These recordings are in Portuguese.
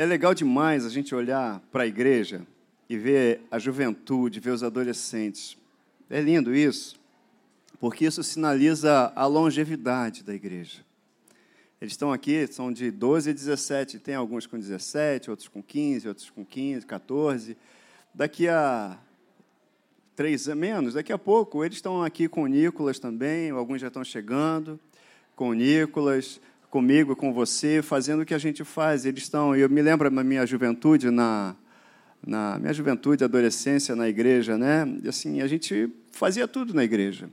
É legal demais a gente olhar para a igreja e ver a juventude, ver os adolescentes. É lindo isso, porque isso sinaliza a longevidade da igreja. Eles estão aqui, são de 12 a 17, tem alguns com 17, outros com 15, outros com 15, 14. Daqui a três menos, daqui a pouco, eles estão aqui com o Nicolas também, alguns já estão chegando com o Nicolas comigo, com você, fazendo o que a gente faz. Eles estão, eu me lembro da minha juventude na na minha juventude, adolescência na igreja, né? Assim, a gente fazia tudo na igreja.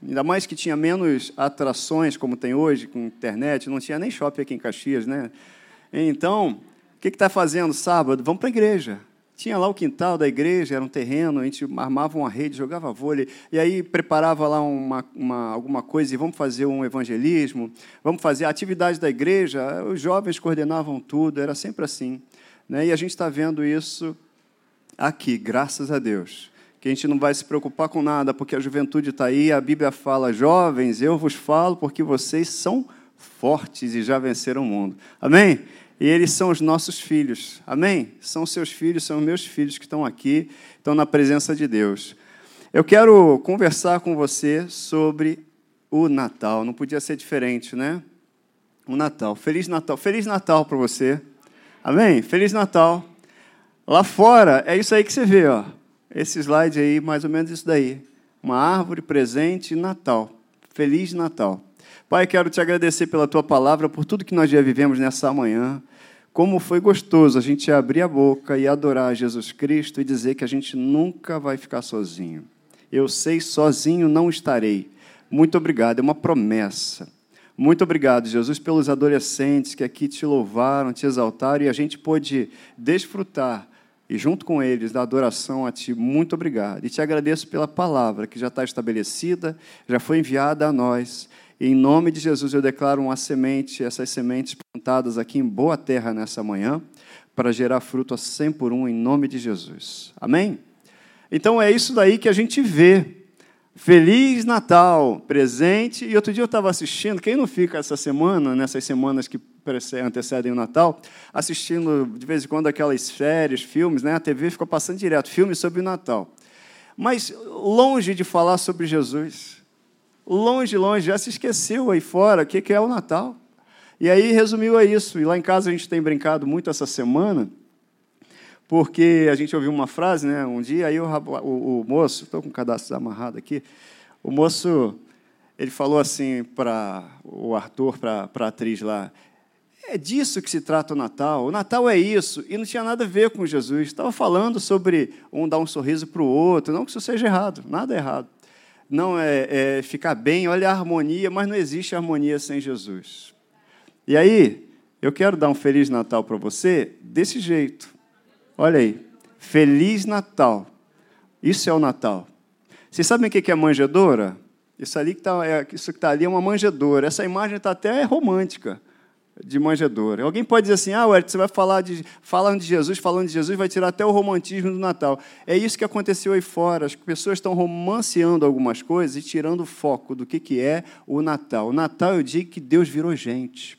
Ainda mais que tinha menos atrações como tem hoje com internet, não tinha nem shopping aqui em Caxias, né? Então, o que está fazendo sábado? Vamos para a igreja. Tinha lá o quintal da igreja, era um terreno, a gente armava uma rede, jogava vôlei, e aí preparava lá uma, uma, alguma coisa e vamos fazer um evangelismo, vamos fazer a atividade da igreja. Os jovens coordenavam tudo, era sempre assim. Né? E a gente está vendo isso aqui, graças a Deus. Que a gente não vai se preocupar com nada, porque a juventude está aí, a Bíblia fala: jovens, eu vos falo porque vocês são fortes e já venceram o mundo. Amém? E eles são os nossos filhos. Amém? São seus filhos, são meus filhos que estão aqui, estão na presença de Deus. Eu quero conversar com você sobre o Natal. Não podia ser diferente, né? O Natal. Feliz Natal. Feliz Natal para você. Amém? Feliz Natal. Lá fora, é isso aí que você vê, ó. Esse slide aí, mais ou menos isso daí. Uma árvore, presente Natal. Feliz Natal. Pai, quero te agradecer pela tua palavra, por tudo que nós já vivemos nessa manhã. Como foi gostoso a gente abrir a boca e adorar Jesus Cristo e dizer que a gente nunca vai ficar sozinho. Eu sei, sozinho não estarei. Muito obrigado, é uma promessa. Muito obrigado, Jesus, pelos adolescentes que aqui te louvaram, te exaltaram e a gente pôde desfrutar e junto com eles da adoração a Ti. Muito obrigado. E te agradeço pela palavra que já está estabelecida, já foi enviada a nós em nome de Jesus eu declaro uma semente, essas sementes plantadas aqui em boa terra nessa manhã, para gerar fruto a 100 por um, em nome de Jesus. Amém? Então é isso daí que a gente vê. Feliz Natal, presente. E outro dia eu estava assistindo, quem não fica essa semana, nessas semanas que antecedem o Natal, assistindo de vez em quando aquelas férias, filmes, né? A TV ficou passando direto, filmes sobre o Natal. Mas longe de falar sobre Jesus longe, longe, já se esqueceu aí fora o que é o Natal. E aí resumiu a isso. E lá em casa a gente tem brincado muito essa semana, porque a gente ouviu uma frase, né? Um dia aí o, o, o moço, estou com o cadastro amarrado aqui, o moço ele falou assim para o Arthur, para a atriz lá, é disso que se trata o Natal. O Natal é isso. E não tinha nada a ver com Jesus. Estava falando sobre um dar um sorriso para o outro. Não que isso seja errado, nada é errado não é, é ficar bem, olha a harmonia, mas não existe harmonia sem Jesus. E aí, eu quero dar um Feliz Natal para você desse jeito. Olha aí, Feliz Natal. Isso é o Natal. Vocês sabem o que é manjedora? Isso, ali que tá, é, isso que está ali é uma manjedora. Essa imagem está até romântica de manjedoura. Alguém pode dizer assim, ah, Ué, você vai falar de, falando de Jesus, falando de Jesus, vai tirar até o romantismo do Natal. É isso que aconteceu aí fora. As pessoas estão romanceando algumas coisas e tirando o foco do que, que é o Natal. O Natal é o dia que Deus virou gente.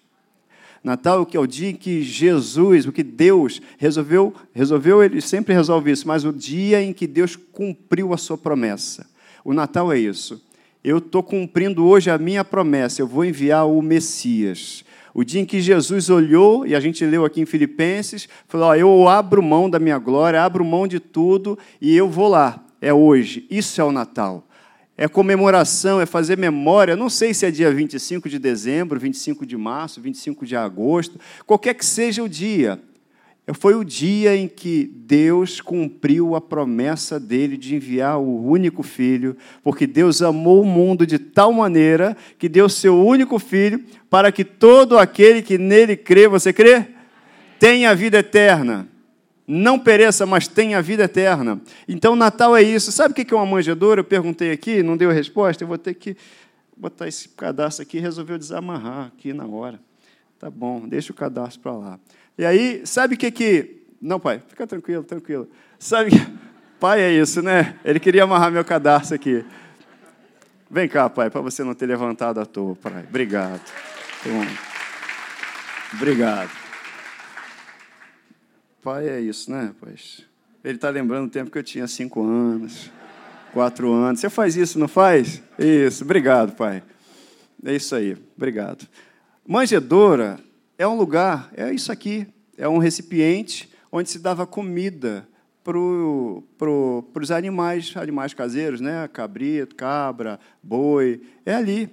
Natal é o dia em que Jesus, o que Deus resolveu, resolveu, ele sempre resolve isso, mas o dia em que Deus cumpriu a sua promessa. O Natal é isso. Eu estou cumprindo hoje a minha promessa, eu vou enviar o Messias. O dia em que Jesus olhou, e a gente leu aqui em Filipenses, falou: Eu abro mão da minha glória, abro mão de tudo e eu vou lá. É hoje. Isso é o Natal. É comemoração, é fazer memória. Não sei se é dia 25 de dezembro, 25 de março, 25 de agosto, qualquer que seja o dia. Foi o dia em que Deus cumpriu a promessa dele de enviar o único filho, porque Deus amou o mundo de tal maneira que deu seu único filho para que todo aquele que nele crê, você crê? Tenha vida eterna. Não pereça, mas tenha vida eterna. Então, Natal é isso. Sabe o que é uma manjedoura? Eu perguntei aqui, não deu resposta. Eu vou ter que botar esse cadastro aqui. Resolveu desamarrar aqui na hora. Tá bom, deixa o cadastro para lá. E aí, sabe o que que. Não, pai, fica tranquilo, tranquilo. Sabe. Pai é isso, né? Ele queria amarrar meu cadastro aqui. Vem cá, pai, para você não ter levantado à toa, pai. Obrigado. Bom. Obrigado. Pai é isso, né, rapaz? Ele está lembrando o tempo que eu tinha cinco anos, quatro anos. Você faz isso, não faz? Isso, obrigado, pai. É isso aí, obrigado. Manjedoura é um lugar, é isso aqui, é um recipiente onde se dava comida para pro, os animais, animais caseiros, né? Cabrito, cabra, boi. É ali.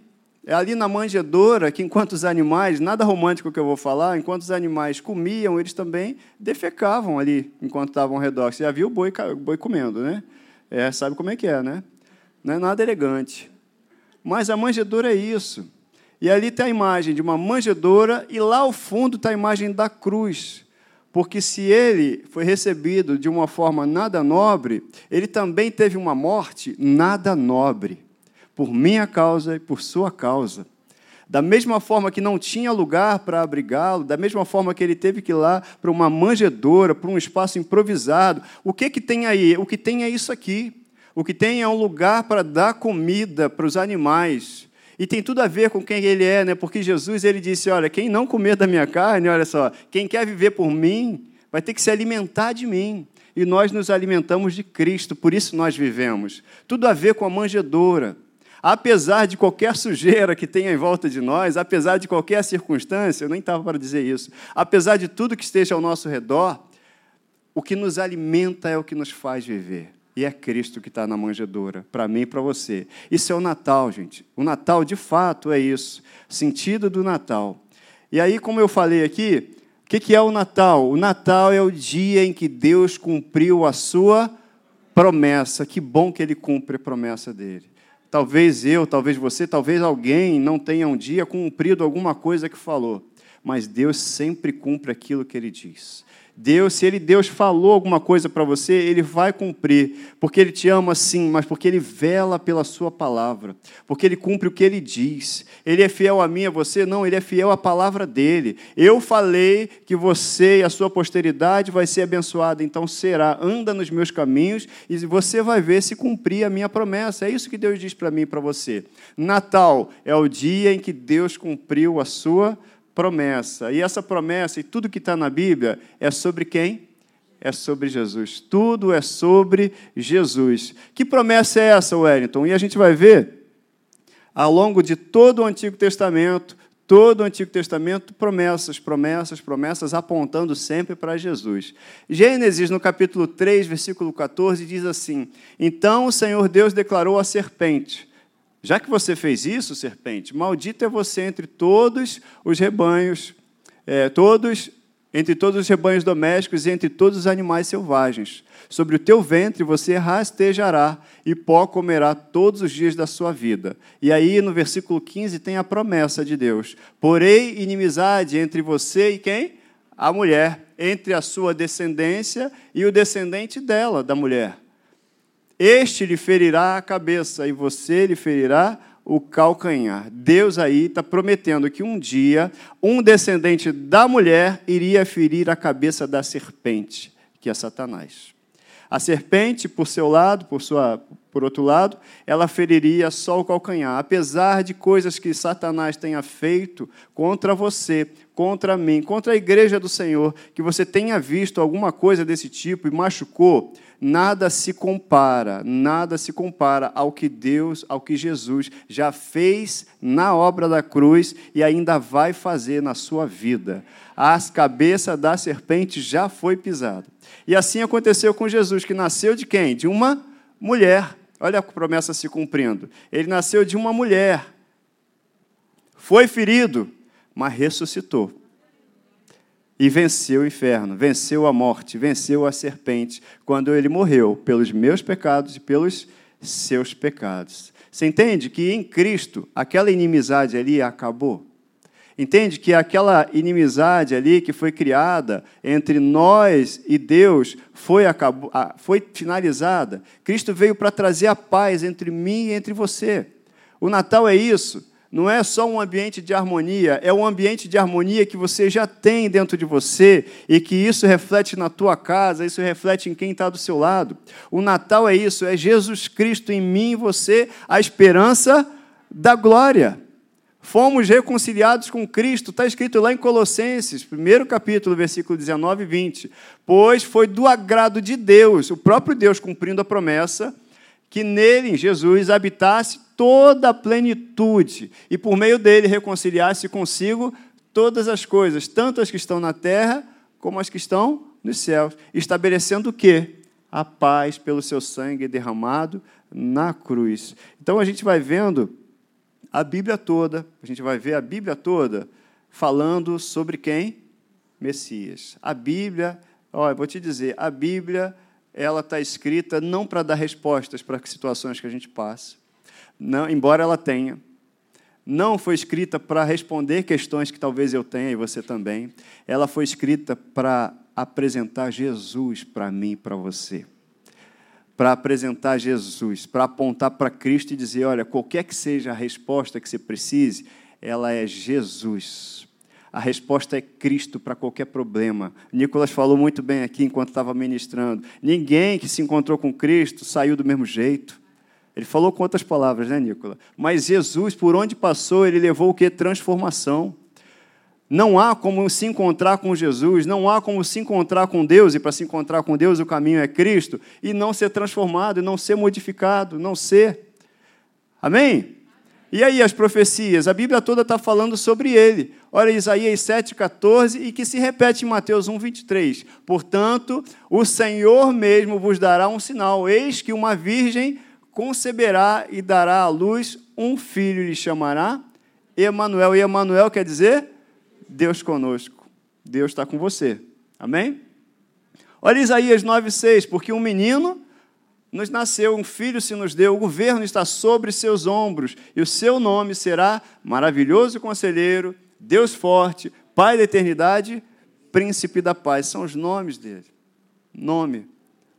É ali na manjedoura que, enquanto os animais, nada romântico que eu vou falar, enquanto os animais comiam, eles também defecavam ali, enquanto estavam ao redor. Você já viu o boi, boi comendo, né? É, sabe como é que é, né? Não é nada elegante. Mas a manjedoura é isso. E ali tem a imagem de uma manjedoura, e lá ao fundo está a imagem da cruz. Porque se ele foi recebido de uma forma nada nobre, ele também teve uma morte nada nobre por minha causa e por sua causa. Da mesma forma que não tinha lugar para abrigá-lo, da mesma forma que ele teve que ir lá para uma manjedoura, para um espaço improvisado. O que, que tem aí? O que tem é isso aqui. O que tem é um lugar para dar comida para os animais. E tem tudo a ver com quem ele é, né? porque Jesus ele disse: Olha, quem não comer da minha carne, olha só, quem quer viver por mim, vai ter que se alimentar de mim. E nós nos alimentamos de Cristo, por isso nós vivemos. Tudo a ver com a manjedoura apesar de qualquer sujeira que tenha em volta de nós, apesar de qualquer circunstância, eu nem estava para dizer isso, apesar de tudo que esteja ao nosso redor, o que nos alimenta é o que nos faz viver. E é Cristo que está na manjedoura, para mim e para você. Isso é o Natal, gente. O Natal, de fato, é isso. Sentido do Natal. E aí, como eu falei aqui, o que é o Natal? O Natal é o dia em que Deus cumpriu a sua promessa. Que bom que ele cumpre a promessa dele. Talvez eu, talvez você, talvez alguém não tenha um dia cumprido alguma coisa que falou, mas Deus sempre cumpre aquilo que ele diz. Deus, se ele Deus falou alguma coisa para você, ele vai cumprir, porque ele te ama sim, mas porque ele vela pela sua palavra, porque ele cumpre o que ele diz. Ele é fiel a mim, a você? Não, ele é fiel à palavra dele. Eu falei que você e a sua posteridade vai ser abençoada, então será. Anda nos meus caminhos e você vai ver se cumprir a minha promessa. É isso que Deus diz para mim e para você. Natal é o dia em que Deus cumpriu a sua promessa promessa. E essa promessa e tudo que está na Bíblia é sobre quem? É sobre Jesus. Tudo é sobre Jesus. Que promessa é essa, Wellington? E a gente vai ver ao longo de todo o Antigo Testamento, todo o Antigo Testamento, promessas, promessas, promessas, apontando sempre para Jesus. Gênesis, no capítulo 3, versículo 14, diz assim: Então o Senhor Deus declarou à serpente: já que você fez isso, serpente, maldito é você entre todos os rebanhos, é, todos entre todos os rebanhos domésticos e entre todos os animais selvagens. Sobre o teu ventre você rastejará e pó comerá todos os dias da sua vida. E aí, no versículo 15, tem a promessa de Deus: Porém, inimizade entre você e quem? A mulher, entre a sua descendência e o descendente dela, da mulher. Este lhe ferirá a cabeça e você lhe ferirá o calcanhar. Deus aí está prometendo que um dia um descendente da mulher iria ferir a cabeça da serpente, que é Satanás. A serpente, por seu lado, por, sua, por outro lado, ela feriria só o calcanhar. Apesar de coisas que Satanás tenha feito contra você, contra mim, contra a igreja do Senhor, que você tenha visto alguma coisa desse tipo e machucou, nada se compara, nada se compara ao que Deus, ao que Jesus já fez na obra da cruz e ainda vai fazer na sua vida. A cabeça da serpente já foi pisada. E assim aconteceu com Jesus, que nasceu de quem? De uma mulher. Olha a promessa se cumprindo. Ele nasceu de uma mulher. Foi ferido, mas ressuscitou e venceu o inferno, venceu a morte, venceu a serpente, quando ele morreu pelos meus pecados e pelos seus pecados. Você entende que em Cristo aquela inimizade ali acabou? Entende que aquela inimizade ali que foi criada entre nós e Deus foi, acabou, foi finalizada? Cristo veio para trazer a paz entre mim e entre você. O Natal é isso não é só um ambiente de harmonia, é um ambiente de harmonia que você já tem dentro de você e que isso reflete na tua casa, isso reflete em quem está do seu lado. O Natal é isso, é Jesus Cristo em mim e você, a esperança da glória. Fomos reconciliados com Cristo, está escrito lá em Colossenses, primeiro capítulo, versículo 19 e 20. Pois foi do agrado de Deus, o próprio Deus cumprindo a promessa, que nele, em Jesus, habitasse toda a plenitude e por meio dele reconciliasse consigo todas as coisas, tanto as que estão na terra como as que estão nos céus, estabelecendo o quê? A paz pelo seu sangue derramado na cruz. Então a gente vai vendo a Bíblia toda, a gente vai ver a Bíblia toda falando sobre quem? Messias. A Bíblia, eu vou te dizer, a Bíblia ela está escrita não para dar respostas para situações que a gente passa, não, embora ela tenha. Não foi escrita para responder questões que talvez eu tenha e você também. Ela foi escrita para apresentar Jesus para mim e para você para apresentar Jesus, para apontar para Cristo e dizer: olha, qualquer que seja a resposta que você precise, ela é Jesus. A resposta é Cristo para qualquer problema. Nicolas falou muito bem aqui enquanto estava ministrando. Ninguém que se encontrou com Cristo saiu do mesmo jeito. Ele falou com outras palavras, né, Nicolas? Mas Jesus, por onde passou, ele levou o que? Transformação. Não há como se encontrar com Jesus, não há como se encontrar com Deus, e para se encontrar com Deus o caminho é Cristo, e não ser transformado, e não ser modificado, não ser. Amém? E aí as profecias? A Bíblia toda está falando sobre ele. Olha Isaías 7,14 e que se repete em Mateus 1, 23. Portanto, o Senhor mesmo vos dará um sinal: eis que uma virgem conceberá e dará à luz um filho, e lhe chamará Emanuel. E Emanuel quer dizer Deus conosco. Deus está com você. Amém? Olha Isaías 9,6, porque um menino nos nasceu, um filho se nos deu, o governo está sobre seus ombros, e o seu nome será maravilhoso conselheiro, Deus forte, Pai da eternidade, príncipe da paz. São os nomes dele. Nome.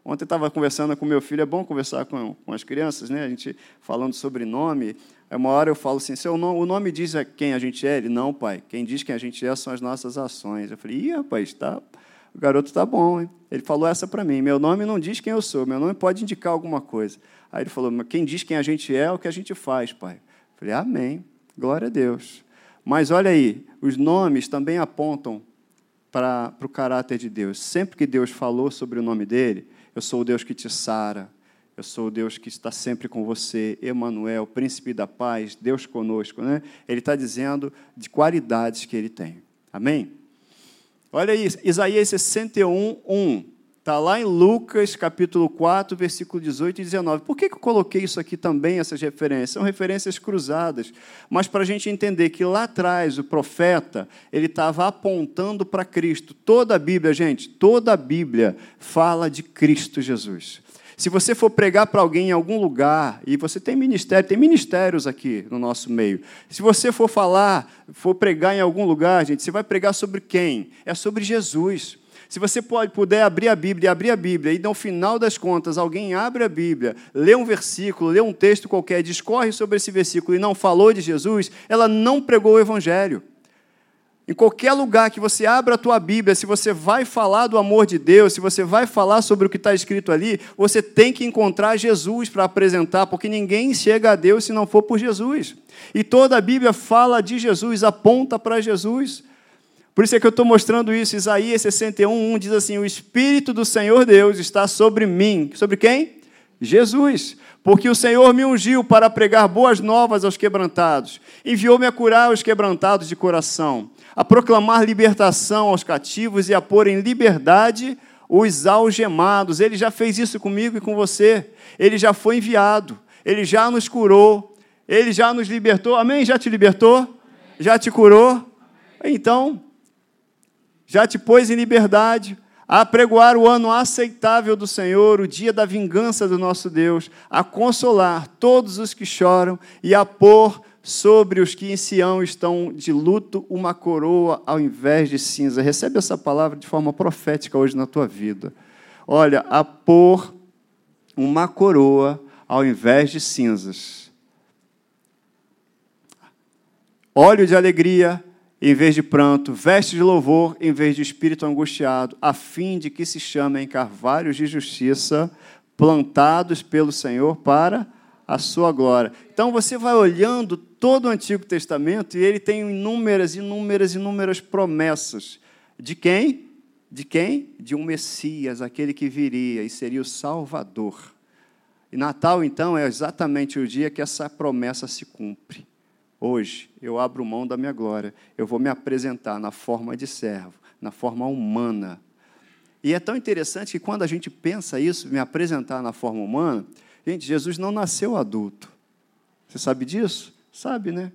Ontem estava conversando com meu filho, é bom conversar com, com as crianças, né? A gente falando sobre nome. Aí uma hora eu falo assim: Seu nome, o nome diz quem a gente é? Ele, não, pai. Quem diz quem a gente é são as nossas ações. Eu falei: Ih, rapaz, tá, o garoto está bom. Hein? Ele falou essa para mim: Meu nome não diz quem eu sou, meu nome pode indicar alguma coisa. Aí ele falou: quem diz quem a gente é é o que a gente faz, pai. Eu falei: Amém, glória a Deus. Mas olha aí, os nomes também apontam para, para o caráter de Deus. Sempre que Deus falou sobre o nome dele, eu sou o Deus que te sara, eu sou o Deus que está sempre com você, Emanuel, príncipe da paz, Deus conosco. Né? Ele está dizendo de qualidades que ele tem. Amém? Olha isso, Isaías 61, 1. Está lá em Lucas, capítulo 4, versículo 18 e 19. Por que eu coloquei isso aqui também, essas referências? São referências cruzadas, mas para a gente entender que lá atrás o profeta ele estava apontando para Cristo. Toda a Bíblia, gente, toda a Bíblia fala de Cristo Jesus. Se você for pregar para alguém em algum lugar, e você tem ministério, tem ministérios aqui no nosso meio. Se você for falar, for pregar em algum lugar, gente, você vai pregar sobre quem? É sobre Jesus. Se você pode, puder abrir a Bíblia, abrir a Bíblia, e no final das contas alguém abre a Bíblia, lê um versículo, lê um texto qualquer, discorre sobre esse versículo e não falou de Jesus, ela não pregou o Evangelho. Em qualquer lugar que você abra a tua Bíblia, se você vai falar do amor de Deus, se você vai falar sobre o que está escrito ali, você tem que encontrar Jesus para apresentar, porque ninguém chega a Deus se não for por Jesus. E toda a Bíblia fala de Jesus, aponta para Jesus. Por isso é que eu estou mostrando isso. Isaías 61, 1 diz assim: O Espírito do Senhor Deus está sobre mim. Sobre quem? Jesus. Porque o Senhor me ungiu para pregar boas novas aos quebrantados, enviou-me a curar os quebrantados de coração a proclamar libertação aos cativos e a pôr em liberdade os algemados. Ele já fez isso comigo e com você. Ele já foi enviado. Ele já nos curou. Ele já nos libertou. Amém? Já te libertou? Já te curou? Então, já te pôs em liberdade a pregoar o ano aceitável do Senhor, o dia da vingança do nosso Deus, a consolar todos os que choram e a pôr sobre os que em Sião estão de luto uma coroa ao invés de cinza. Recebe essa palavra de forma profética hoje na tua vida. Olha, a pôr uma coroa ao invés de cinzas. Óleo de alegria em vez de pranto, veste de louvor em vez de espírito angustiado, a fim de que se chamem carvalhos de justiça, plantados pelo Senhor para a sua glória. Então você vai olhando todo o Antigo Testamento e ele tem inúmeras, inúmeras, inúmeras promessas. De quem? De quem? De um Messias, aquele que viria e seria o Salvador. E Natal, então, é exatamente o dia que essa promessa se cumpre. Hoje, eu abro mão da minha glória, eu vou me apresentar na forma de servo, na forma humana. E é tão interessante que quando a gente pensa isso, me apresentar na forma humana, Gente, Jesus não nasceu adulto. Você sabe disso? Sabe, né?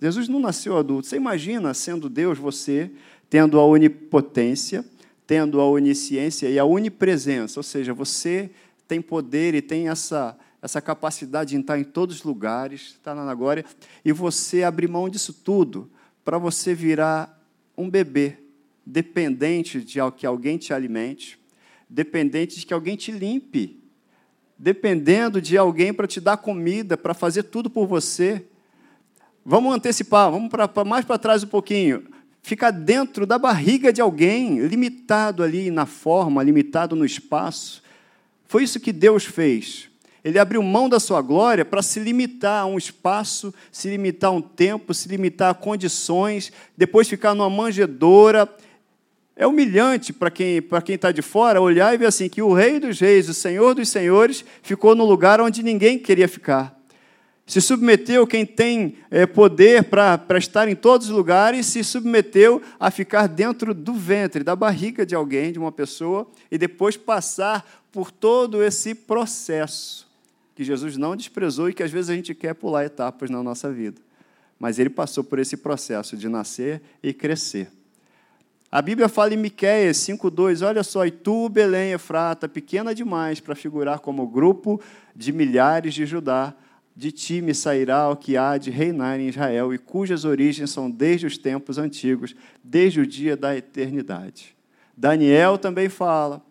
Jesus não nasceu adulto. Você imagina, sendo Deus, você tendo a onipotência, tendo a onisciência e a onipresença, ou seja, você tem poder e tem essa, essa capacidade de estar em todos os lugares, está na glória, e você abrir mão disso tudo para você virar um bebê, dependente de que alguém te alimente, dependente de que alguém te limpe, dependendo de alguém para te dar comida, para fazer tudo por você. Vamos antecipar, vamos pra, pra mais para trás um pouquinho. Ficar dentro da barriga de alguém, limitado ali na forma, limitado no espaço. Foi isso que Deus fez. Ele abriu mão da sua glória para se limitar a um espaço, se limitar a um tempo, se limitar a condições, depois ficar numa manjedoura é humilhante para quem para quem está de fora olhar e ver assim que o Rei dos Reis, o Senhor dos Senhores, ficou no lugar onde ninguém queria ficar. Se submeteu quem tem é, poder para estar em todos os lugares, se submeteu a ficar dentro do ventre, da barriga de alguém, de uma pessoa, e depois passar por todo esse processo que Jesus não desprezou e que às vezes a gente quer pular etapas na nossa vida. Mas ele passou por esse processo de nascer e crescer. A Bíblia fala em Miqueias 5:2, olha só, e tu, Belém, Efrata, pequena demais para figurar como grupo de milhares de Judá, de ti me sairá o que há de reinar em Israel, e cujas origens são desde os tempos antigos, desde o dia da eternidade. Daniel também fala,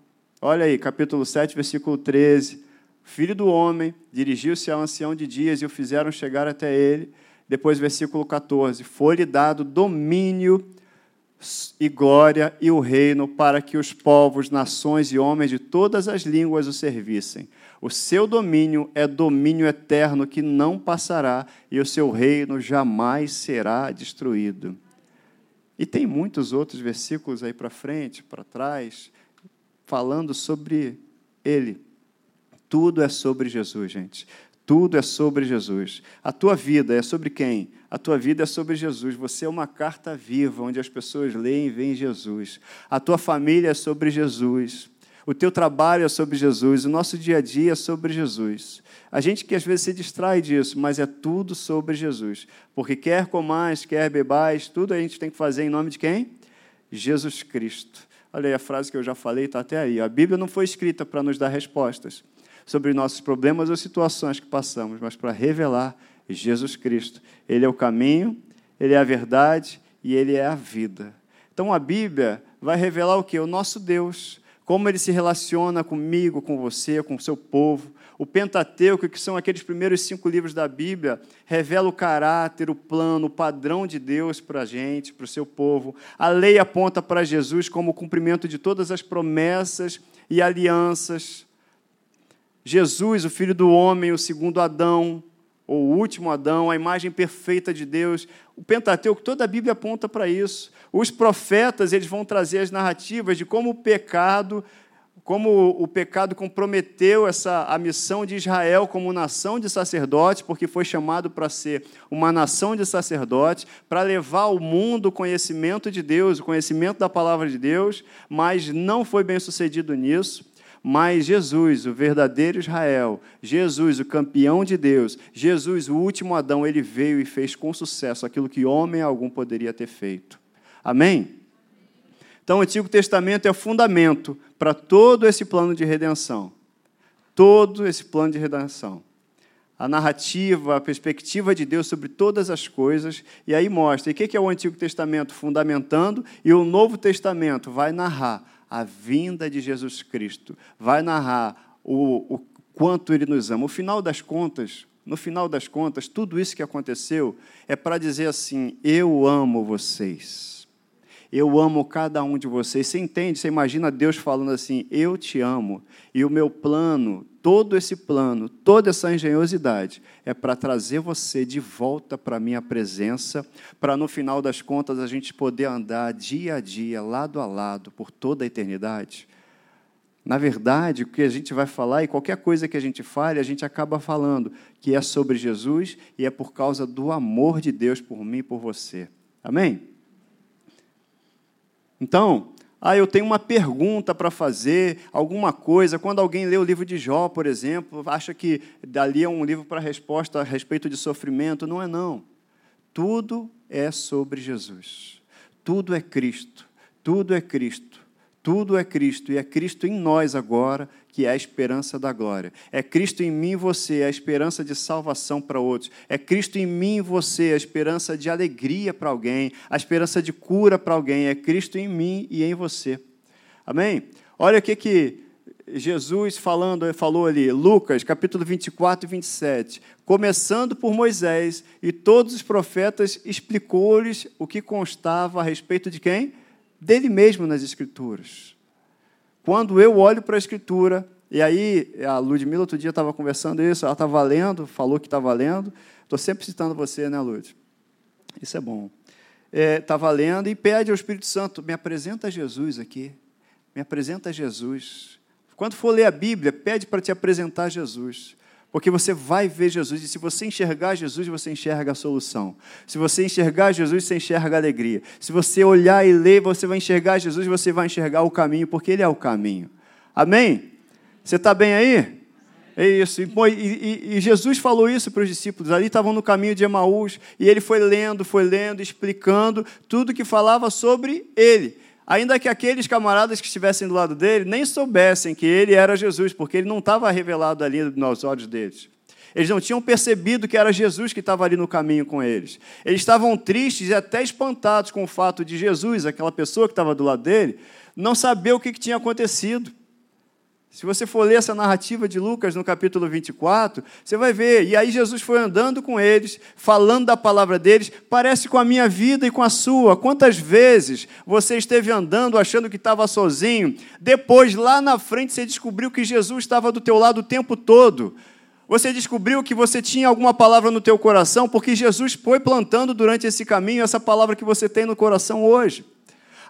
olha aí, capítulo 7, versículo 13, filho do homem, dirigiu-se ao ancião de dias e o fizeram chegar até ele. Depois, versículo 14, foi-lhe dado domínio e glória e o reino para que os povos, nações e homens de todas as línguas o servissem. O seu domínio é domínio eterno que não passará e o seu reino jamais será destruído. E tem muitos outros versículos aí para frente, para trás, falando sobre ele. Tudo é sobre Jesus, gente. Tudo é sobre Jesus. A tua vida é sobre quem? A tua vida é sobre Jesus. Você é uma carta viva onde as pessoas leem e veem Jesus. A tua família é sobre Jesus. O teu trabalho é sobre Jesus. O nosso dia a dia é sobre Jesus. A gente que às vezes se distrai disso, mas é tudo sobre Jesus. Porque quer comais, quer bebais, tudo a gente tem que fazer em nome de quem? Jesus Cristo. Olha aí a frase que eu já falei, está até aí. A Bíblia não foi escrita para nos dar respostas sobre nossos problemas ou situações que passamos, mas para revelar Jesus Cristo. Ele é o caminho, ele é a verdade e ele é a vida. Então a Bíblia vai revelar o que? O nosso Deus, como ele se relaciona comigo, com você, com o seu povo. O Pentateuco, que são aqueles primeiros cinco livros da Bíblia, revela o caráter, o plano, o padrão de Deus para a gente, para o seu povo. A lei aponta para Jesus como o cumprimento de todas as promessas e alianças. Jesus, o filho do homem, o segundo Adão, ou o último Adão, a imagem perfeita de Deus. O Pentateuco, toda a Bíblia aponta para isso. Os profetas, eles vão trazer as narrativas de como o pecado, como o pecado comprometeu essa a missão de Israel como nação de sacerdotes, porque foi chamado para ser uma nação de sacerdotes, para levar ao mundo o conhecimento de Deus, o conhecimento da palavra de Deus, mas não foi bem sucedido nisso. Mas Jesus, o verdadeiro Israel, Jesus, o campeão de Deus, Jesus, o último Adão, ele veio e fez com sucesso aquilo que homem algum poderia ter feito. Amém? Então, o Antigo Testamento é o fundamento para todo esse plano de redenção. Todo esse plano de redenção. A narrativa, a perspectiva de Deus sobre todas as coisas, e aí mostra. E o que é o Antigo Testamento? Fundamentando, e o Novo Testamento vai narrar a vinda de Jesus Cristo, vai narrar o, o quanto ele nos ama. O final das contas, no final das contas, tudo isso que aconteceu é para dizer assim: eu amo vocês. Eu amo cada um de vocês. Você entende? Você imagina Deus falando assim: Eu te amo. E o meu plano, todo esse plano, toda essa engenhosidade, é para trazer você de volta para a minha presença, para no final das contas a gente poder andar dia a dia, lado a lado, por toda a eternidade. Na verdade, o que a gente vai falar, e qualquer coisa que a gente fale, a gente acaba falando que é sobre Jesus e é por causa do amor de Deus por mim e por você. Amém? Então, ah, eu tenho uma pergunta para fazer, alguma coisa. Quando alguém lê o livro de Jó, por exemplo, acha que dali é um livro para resposta a respeito de sofrimento. Não é, não. Tudo é sobre Jesus. Tudo é Cristo. Tudo é Cristo. Tudo é Cristo e é Cristo em nós agora, que é a esperança da glória. É Cristo em mim e você, a esperança de salvação para outros. É Cristo em mim e você, a esperança de alegria para alguém, a esperança de cura para alguém. É Cristo em mim e em você. Amém? Olha o que, que Jesus falando, falou ali, Lucas, capítulo 24 e 27. Começando por Moisés e todos os profetas, explicou-lhes o que constava a respeito de quem? dele mesmo nas Escrituras. Quando eu olho para a Escritura, e aí a Ludmilla outro dia estava conversando isso, ela estava lendo, falou que estava lendo. Estou sempre citando você, né, Lud? Isso é bom. Estava é, lendo e pede ao Espírito Santo, me apresenta Jesus aqui. Me apresenta Jesus. Quando for ler a Bíblia, pede para te apresentar Jesus. Porque você vai ver Jesus, e se você enxergar Jesus, você enxerga a solução. Se você enxergar Jesus, você enxerga a alegria. Se você olhar e ler, você vai enxergar Jesus, você vai enxergar o caminho, porque Ele é o caminho. Amém? Você está bem aí? É isso. E, e, e, Jesus falou isso para os discípulos. Ali estavam no caminho de Emaús, e ele foi lendo, foi lendo, explicando tudo que falava sobre ele ainda que aqueles camaradas que estivessem do lado dele nem soubessem que ele era Jesus, porque ele não estava revelado ali nos olhos deles. Eles não tinham percebido que era Jesus que estava ali no caminho com eles. Eles estavam tristes e até espantados com o fato de Jesus, aquela pessoa que estava do lado dele, não saber o que tinha acontecido. Se você for ler essa narrativa de Lucas no capítulo 24, você vai ver. E aí Jesus foi andando com eles, falando da palavra deles, parece com a minha vida e com a sua. Quantas vezes você esteve andando achando que estava sozinho, depois lá na frente você descobriu que Jesus estava do teu lado o tempo todo. Você descobriu que você tinha alguma palavra no teu coração, porque Jesus foi plantando durante esse caminho essa palavra que você tem no coração hoje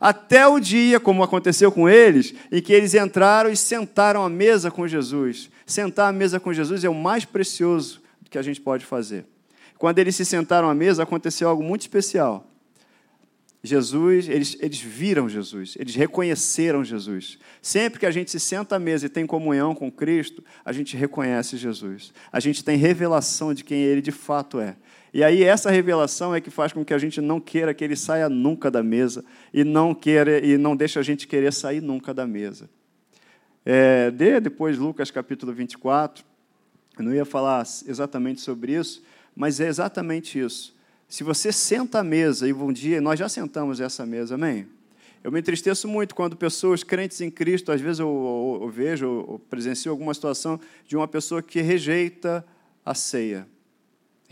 até o dia, como aconteceu com eles, em que eles entraram e sentaram à mesa com Jesus. Sentar à mesa com Jesus é o mais precioso que a gente pode fazer. Quando eles se sentaram à mesa, aconteceu algo muito especial. Jesus, eles, eles viram Jesus, eles reconheceram Jesus. Sempre que a gente se senta à mesa e tem comunhão com Cristo, a gente reconhece Jesus. A gente tem revelação de quem Ele de fato é. E aí essa revelação é que faz com que a gente não queira que ele saia nunca da mesa e não queira e não deixa a gente querer sair nunca da mesa. É, dê depois Lucas capítulo 24. Eu não ia falar exatamente sobre isso, mas é exatamente isso. Se você senta à mesa e um dia nós já sentamos essa mesa, amém? Eu me entristeço muito quando pessoas crentes em Cristo, às vezes eu, eu, eu vejo, eu presencio alguma situação de uma pessoa que rejeita a ceia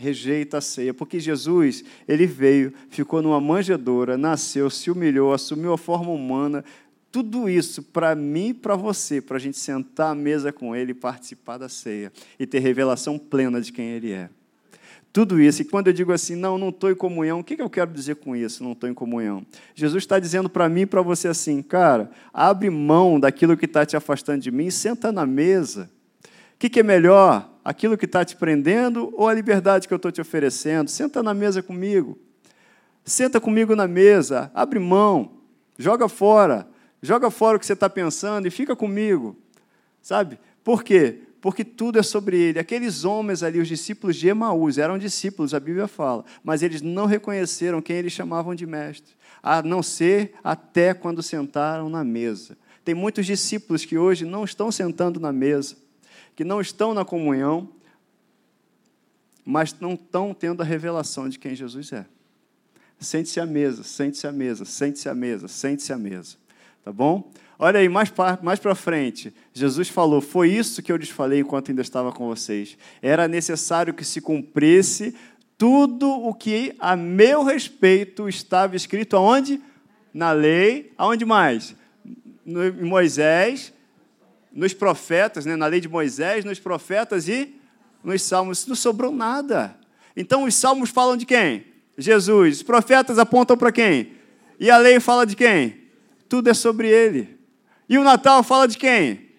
rejeita a ceia, porque Jesus, ele veio, ficou numa manjedoura, nasceu, se humilhou, assumiu a forma humana, tudo isso para mim e para você, para a gente sentar à mesa com ele e participar da ceia e ter revelação plena de quem ele é. Tudo isso. E quando eu digo assim, não, não estou em comunhão, o que eu quero dizer com isso, não estou em comunhão? Jesus está dizendo para mim e para você assim, cara, abre mão daquilo que está te afastando de mim, senta na mesa. O que é melhor? Aquilo que está te prendendo ou a liberdade que eu estou te oferecendo. Senta na mesa comigo. Senta comigo na mesa, abre mão, joga fora, joga fora o que você está pensando e fica comigo. Sabe? Por quê? Porque tudo é sobre ele. Aqueles homens ali, os discípulos de Emaús, eram discípulos, a Bíblia fala, mas eles não reconheceram quem eles chamavam de mestre, a não ser até quando sentaram na mesa. Tem muitos discípulos que hoje não estão sentando na mesa, que não estão na comunhão, mas não estão tendo a revelação de quem Jesus é. Sente-se à mesa, sente-se à mesa, sente-se à mesa, sente-se à mesa. Tá bom? Olha aí, mais para mais frente, Jesus falou: Foi isso que eu lhes falei enquanto ainda estava com vocês. Era necessário que se cumprisse tudo o que a meu respeito estava escrito aonde? Na lei, aonde mais? No, em Moisés, nos profetas, né? na lei de Moisés, nos profetas e nos salmos. Não sobrou nada. Então os salmos falam de quem? Jesus. Os profetas apontam para quem? E a lei fala de quem? Tudo é sobre ele. E o Natal fala de quem?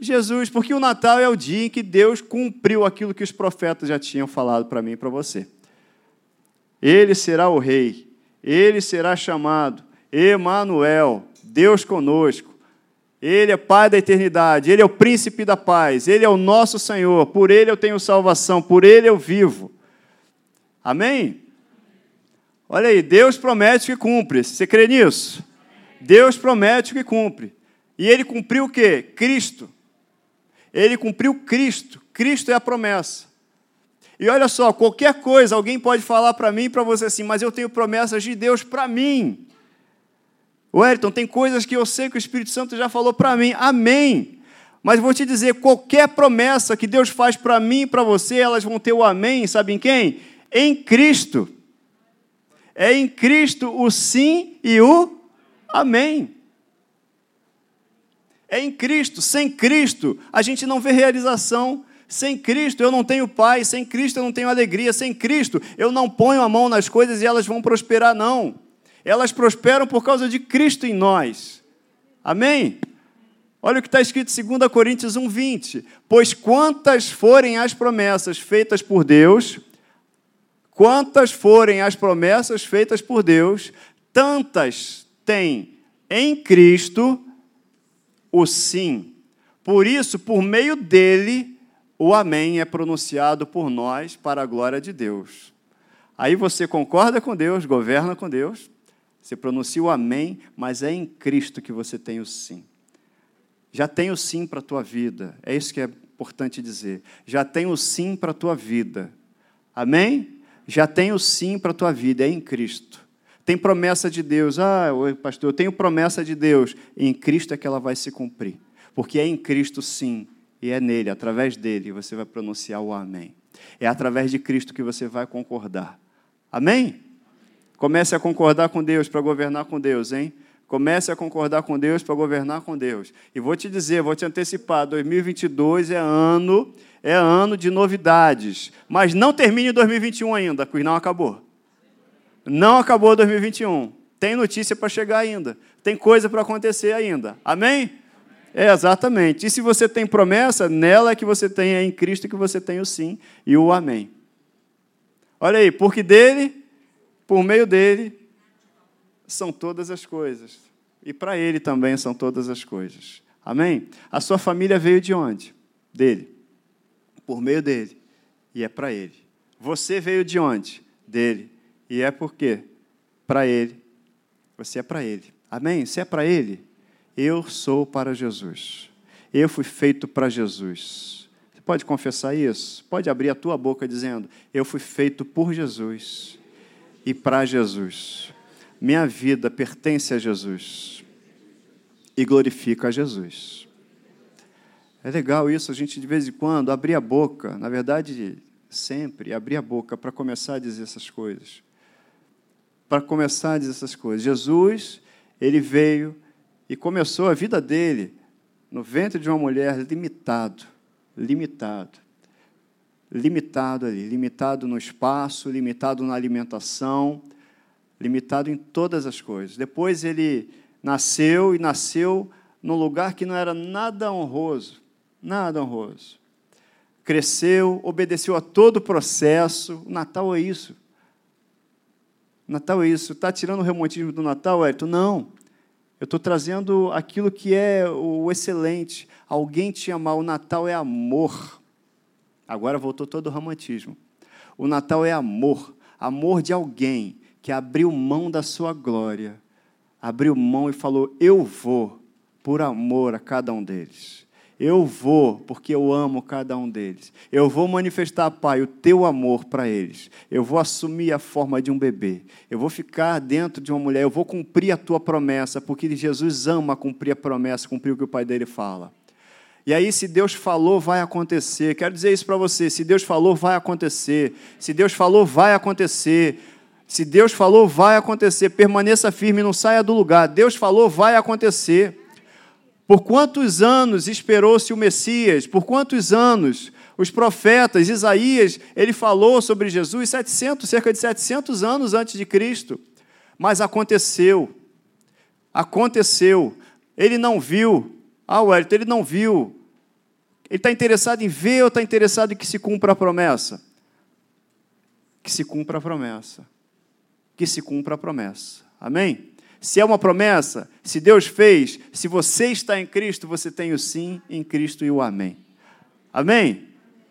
Jesus, porque o Natal é o dia em que Deus cumpriu aquilo que os profetas já tinham falado para mim e para você. Ele será o rei, ele será chamado Emanuel, Deus conosco. Ele é Pai da eternidade, Ele é o príncipe da paz, Ele é o nosso Senhor, por Ele eu tenho salvação, por Ele eu vivo. Amém? Olha aí, Deus promete que cumpre. Você crê nisso? Deus promete que cumpre. E Ele cumpriu o quê? Cristo. Ele cumpriu Cristo. Cristo é a promessa. E olha só, qualquer coisa, alguém pode falar para mim e para você assim, mas eu tenho promessas de Deus para mim. Wellington, tem coisas que eu sei que o Espírito Santo já falou para mim. Amém. Mas vou te dizer, qualquer promessa que Deus faz para mim e para você, elas vão ter o amém, sabe em quem? Em Cristo. É em Cristo o sim e o amém. É em Cristo. Sem Cristo, a gente não vê realização. Sem Cristo eu não tenho paz, sem Cristo eu não tenho alegria, sem Cristo eu não ponho a mão nas coisas e elas vão prosperar, não. Elas prosperam por causa de Cristo em nós. Amém? Olha o que está escrito em 2 Coríntios 1, 20. Pois quantas forem as promessas feitas por Deus, quantas forem as promessas feitas por Deus, tantas tem em Cristo o sim. Por isso, por meio dele, o amém é pronunciado por nós para a glória de Deus. Aí você concorda com Deus, governa com Deus, você pronuncia o amém, mas é em Cristo que você tem o sim. Já tem o sim para a tua vida, é isso que é importante dizer. Já tem o sim para a tua vida. Amém? Já tem o sim para a tua vida, é em Cristo. Tem promessa de Deus. Ah, pastor, eu tenho promessa de Deus. Em Cristo é que ela vai se cumprir. Porque é em Cristo, sim, e é nele, através dele, você vai pronunciar o amém. É através de Cristo que você vai concordar. Amém? Comece a concordar com Deus para governar com Deus, hein? Comece a concordar com Deus para governar com Deus. E vou te dizer, vou te antecipar, 2022 é ano, é ano de novidades. Mas não termine 2021 ainda, porque não acabou. Não acabou 2021. Tem notícia para chegar ainda. Tem coisa para acontecer ainda. Amém? É, exatamente. E se você tem promessa, nela é que você tem, é em Cristo que você tem o sim e o amém. Olha aí, porque dele, por meio dele, são todas as coisas. E para ele também são todas as coisas. Amém? A sua família veio de onde? Dele. Por meio dele. E é para ele. Você veio de onde? Dele. E é porque para Ele, você é para Ele. Amém? Se é para Ele, eu sou para Jesus. Eu fui feito para Jesus. Você pode confessar isso? Pode abrir a tua boca dizendo: Eu fui feito por Jesus e para Jesus. Minha vida pertence a Jesus e glorifica a Jesus. É legal isso, a gente de vez em quando abrir a boca, na verdade, sempre abrir a boca para começar a dizer essas coisas para começar a dizer essas coisas. Jesus, ele veio e começou a vida dele no ventre de uma mulher limitado, limitado. Limitado ali, limitado no espaço, limitado na alimentação, limitado em todas as coisas. Depois ele nasceu e nasceu num lugar que não era nada honroso, nada honroso. Cresceu, obedeceu a todo o processo. O Natal é isso. Natal é isso. Está tirando o remontismo do Natal, Elton? Não. Eu estou trazendo aquilo que é o excelente. Alguém te amar. O Natal é amor. Agora voltou todo o romantismo. O Natal é amor. Amor de alguém que abriu mão da sua glória. Abriu mão e falou: Eu vou por amor a cada um deles. Eu vou, porque eu amo cada um deles. Eu vou manifestar, Pai, o teu amor para eles. Eu vou assumir a forma de um bebê. Eu vou ficar dentro de uma mulher. Eu vou cumprir a tua promessa, porque Jesus ama cumprir a promessa, cumprir o que o Pai dele fala. E aí, se Deus falou, vai acontecer. Quero dizer isso para você: se Deus falou, vai acontecer. Se Deus falou, vai acontecer. Se Deus falou, vai acontecer. Permaneça firme, não saia do lugar. Deus falou, vai acontecer. Por quantos anos esperou-se o Messias? Por quantos anos os profetas, Isaías, ele falou sobre Jesus 700, cerca de 700 anos antes de Cristo. Mas aconteceu. Aconteceu. Ele não viu. Ah, Wellington, ele não viu. Ele está interessado em ver ou está interessado em que se cumpra a promessa? Que se cumpra a promessa que se cumpra a promessa. Amém? Se é uma promessa, se Deus fez, se você está em Cristo, você tem o sim em Cristo e o amém. Amém?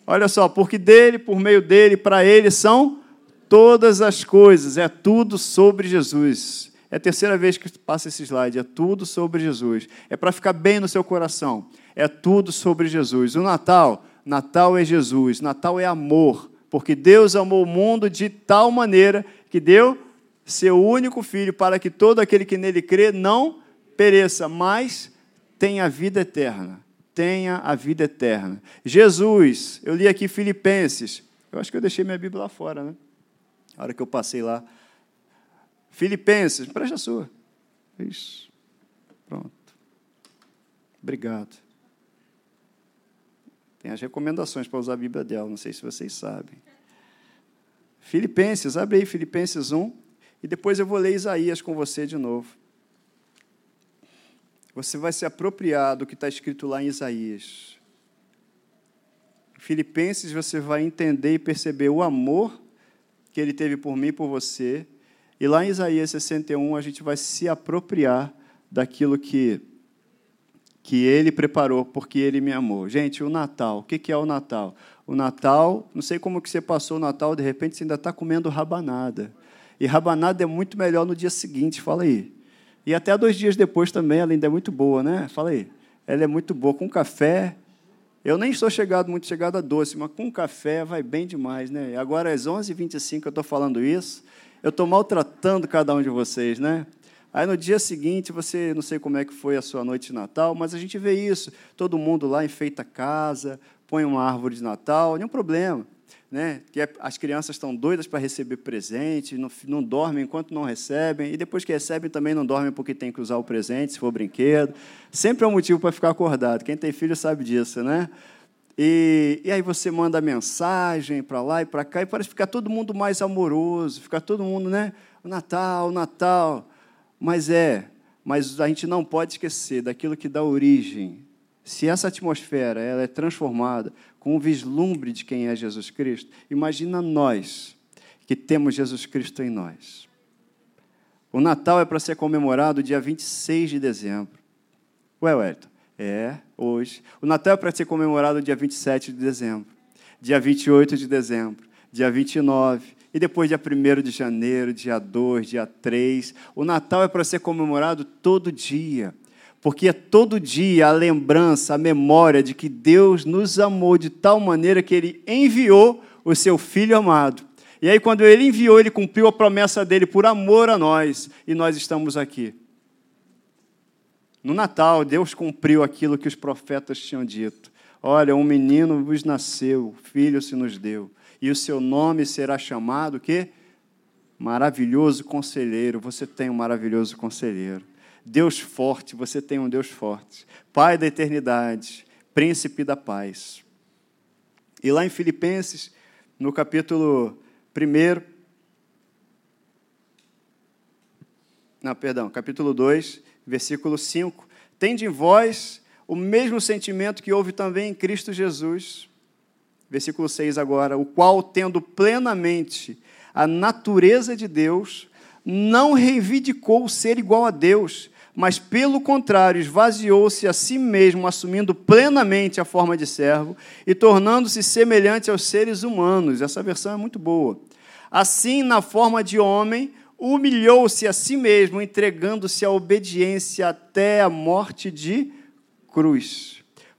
Olha só, porque dele, por meio dele, para ele são todas as coisas, é tudo sobre Jesus. É a terceira vez que passa esse slide, é tudo sobre Jesus. É para ficar bem no seu coração. É tudo sobre Jesus. O Natal, Natal é Jesus, Natal é amor, porque Deus amou o mundo de tal maneira que deu seu único filho, para que todo aquele que nele crê não pereça, mas tenha a vida eterna. Tenha a vida eterna. Jesus, eu li aqui Filipenses. Eu acho que eu deixei minha Bíblia lá fora, né? A hora que eu passei lá. Filipenses, preste a sua. Isso. Pronto. Obrigado. Tem as recomendações para usar a Bíblia dela, não sei se vocês sabem. Filipenses, abre aí Filipenses 1, e depois eu vou ler Isaías com você de novo. Você vai se apropriar do que está escrito lá em Isaías. Filipenses, você vai entender e perceber o amor que ele teve por mim e por você. E lá em Isaías 61, a gente vai se apropriar daquilo que, que ele preparou, porque ele me amou. Gente, o Natal, o que é o Natal? O Natal, não sei como que você passou o Natal, de repente você ainda está comendo rabanada. E rabanada é muito melhor no dia seguinte, fala aí. E até dois dias depois também, ela ainda é muito boa, né? Fala aí. Ela é muito boa. Com café, eu nem sou chegado, muito chegado a doce, mas com café vai bem demais, né? Agora, às 11h25, eu estou falando isso. Eu estou maltratando cada um de vocês, né? Aí no dia seguinte, você não sei como é que foi a sua noite de Natal, mas a gente vê isso. Todo mundo lá enfeita a casa, põe uma árvore de Natal, nenhum problema né? que é, as crianças estão doidas para receber presente, não, não dormem enquanto não recebem, e depois que recebem também não dormem porque tem que usar o presente, se for brinquedo. Sempre é um motivo para ficar acordado. Quem tem filho sabe disso, né? E, e aí você manda mensagem para lá e para cá, e parece ficar todo mundo mais amoroso, ficar todo mundo, né? Natal, Natal. Mas é, mas a gente não pode esquecer daquilo que dá origem. Se essa atmosfera ela é transformada com um vislumbre de quem é Jesus Cristo, imagina nós que temos Jesus Cristo em nós. O Natal é para ser comemorado dia 26 de dezembro. Ué, Wellington? É, hoje. O Natal é para ser comemorado dia 27 de dezembro, dia 28 de dezembro, dia 29, e depois dia 1 de janeiro, dia 2, dia 3. O Natal é para ser comemorado todo dia porque é todo dia a lembrança, a memória de que Deus nos amou de tal maneira que Ele enviou o seu Filho amado. E aí, quando Ele enviou, Ele cumpriu a promessa dele por amor a nós, e nós estamos aqui. No Natal, Deus cumpriu aquilo que os profetas tinham dito. Olha, um menino vos nasceu, filho se nos deu, e o seu nome será chamado que maravilhoso conselheiro. Você tem um maravilhoso conselheiro. Deus forte, você tem um Deus forte. Pai da eternidade, príncipe da paz. E lá em Filipenses, no capítulo 1, não, perdão, capítulo 2, versículo 5, tende em vós o mesmo sentimento que houve também em Cristo Jesus. Versículo 6 agora, o qual, tendo plenamente a natureza de Deus, não reivindicou ser igual a Deus, mas pelo contrário, esvaziou-se a si mesmo, assumindo plenamente a forma de servo e tornando-se semelhante aos seres humanos. Essa versão é muito boa. Assim, na forma de homem, humilhou-se a si mesmo, entregando-se à obediência até a morte de cruz.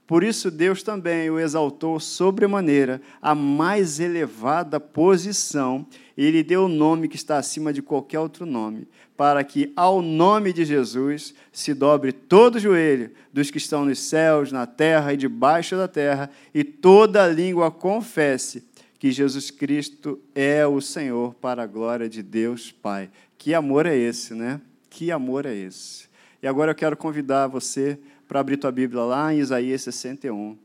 Por isso, Deus também o exaltou sobremaneira, a mais elevada posição, e lhe deu o nome que está acima de qualquer outro nome para que ao nome de Jesus se dobre todo o joelho dos que estão nos céus, na terra e debaixo da terra, e toda língua confesse que Jesus Cristo é o Senhor para a glória de Deus Pai. Que amor é esse, né? Que amor é esse? E agora eu quero convidar você para abrir tua Bíblia lá em Isaías 61.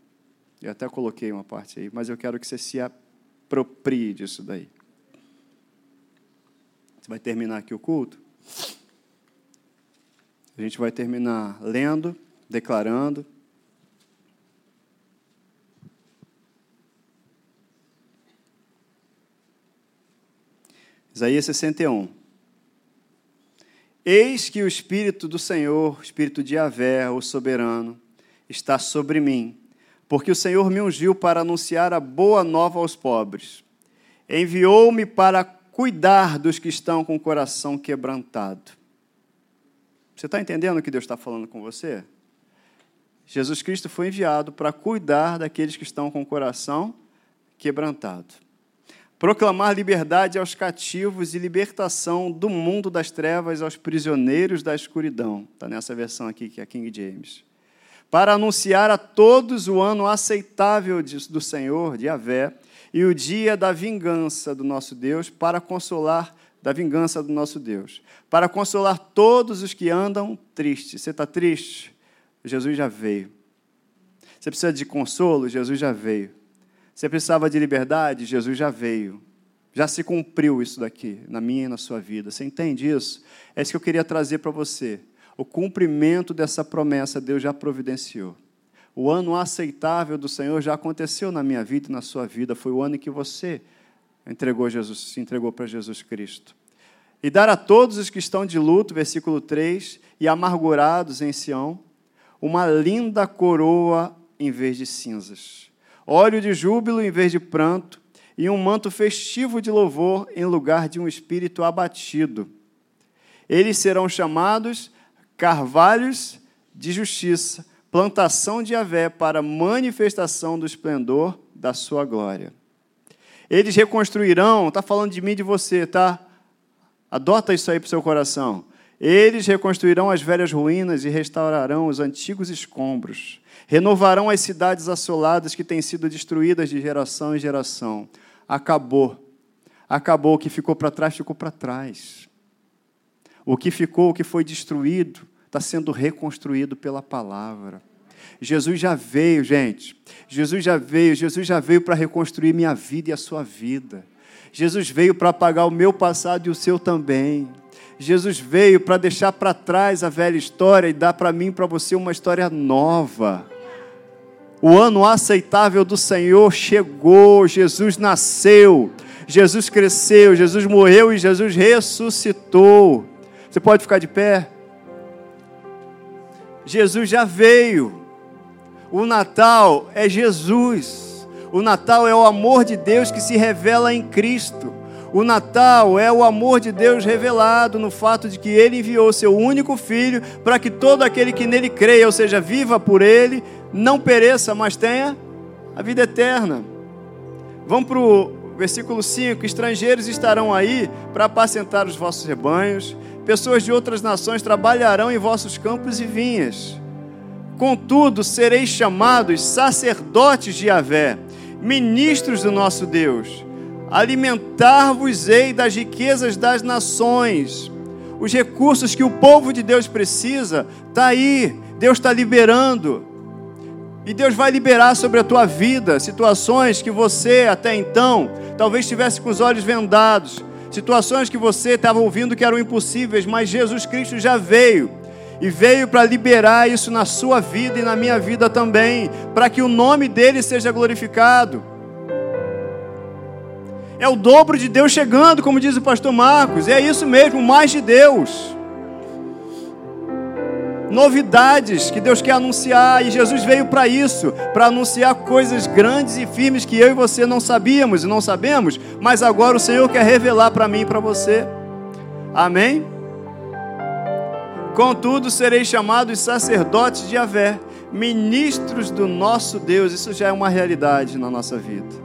Eu até coloquei uma parte aí, mas eu quero que você se aproprie disso daí. Você vai terminar aqui o culto? A gente vai terminar lendo, declarando. Isaías 61. Eis que o Espírito do Senhor, Espírito de Javé, o soberano, está sobre mim, porque o Senhor me ungiu para anunciar a boa nova aos pobres. Enviou-me para cuidar dos que estão com o coração quebrantado. Você está entendendo o que Deus está falando com você? Jesus Cristo foi enviado para cuidar daqueles que estão com o coração quebrantado proclamar liberdade aos cativos e libertação do mundo das trevas aos prisioneiros da escuridão. Está nessa versão aqui, que é King James. Para anunciar a todos o ano aceitável do Senhor, de Avé, e o dia da vingança do nosso Deus, para consolar da vingança do nosso Deus, para consolar todos os que andam tristes. Você está triste? Jesus já veio. Você precisa de consolo? Jesus já veio. Você precisava de liberdade? Jesus já veio. Já se cumpriu isso daqui, na minha e na sua vida. Você entende isso? É isso que eu queria trazer para você. O cumprimento dessa promessa Deus já providenciou. O ano aceitável do Senhor já aconteceu na minha vida e na sua vida. Foi o ano em que você entregou Jesus, se entregou para Jesus Cristo. E dar a todos os que estão de luto, versículo 3, e amargurados em Sião, uma linda coroa em vez de cinzas óleo de júbilo em vez de pranto, e um manto festivo de louvor em lugar de um espírito abatido. Eles serão chamados carvalhos de justiça, plantação de Avé para manifestação do esplendor da sua glória. Eles reconstruirão, está falando de mim e de você, tá? Adota isso aí para o seu coração. Eles reconstruirão as velhas ruínas e restaurarão os antigos escombros. Renovarão as cidades assoladas que têm sido destruídas de geração em geração. Acabou. Acabou. O que ficou para trás, ficou para trás. O que ficou, o que foi destruído, está sendo reconstruído pela palavra. Jesus já veio, gente. Jesus já veio. Jesus já veio para reconstruir minha vida e a sua vida. Jesus veio para apagar o meu passado e o seu também. Jesus veio para deixar para trás a velha história e dar para mim e para você uma história nova. O ano aceitável do Senhor chegou, Jesus nasceu, Jesus cresceu, Jesus morreu e Jesus ressuscitou. Você pode ficar de pé? Jesus já veio. O Natal é Jesus. O Natal é o amor de Deus que se revela em Cristo. O Natal é o amor de Deus revelado no fato de que Ele enviou seu único Filho para que todo aquele que nele creia, ou seja, viva por Ele, não pereça, mas tenha a vida eterna. Vamos para o versículo 5: Estrangeiros estarão aí para apacentar os vossos rebanhos, pessoas de outras nações trabalharão em vossos campos e vinhas. Contudo, sereis chamados sacerdotes de Yahvé, ministros do nosso Deus. Alimentar-vos-ei das riquezas das nações. Os recursos que o povo de Deus precisa, está aí. Deus está liberando. E Deus vai liberar sobre a tua vida situações que você até então talvez estivesse com os olhos vendados, situações que você estava ouvindo que eram impossíveis, mas Jesus Cristo já veio. E veio para liberar isso na sua vida e na minha vida também, para que o nome dele seja glorificado. É o dobro de Deus chegando, como diz o pastor Marcos, é isso mesmo, mais de Deus novidades que Deus quer anunciar, e Jesus veio para isso, para anunciar coisas grandes e firmes que eu e você não sabíamos e não sabemos, mas agora o Senhor quer revelar para mim e para você. Amém? Contudo, sereis chamados sacerdotes de Avé, ministros do nosso Deus. Isso já é uma realidade na nossa vida.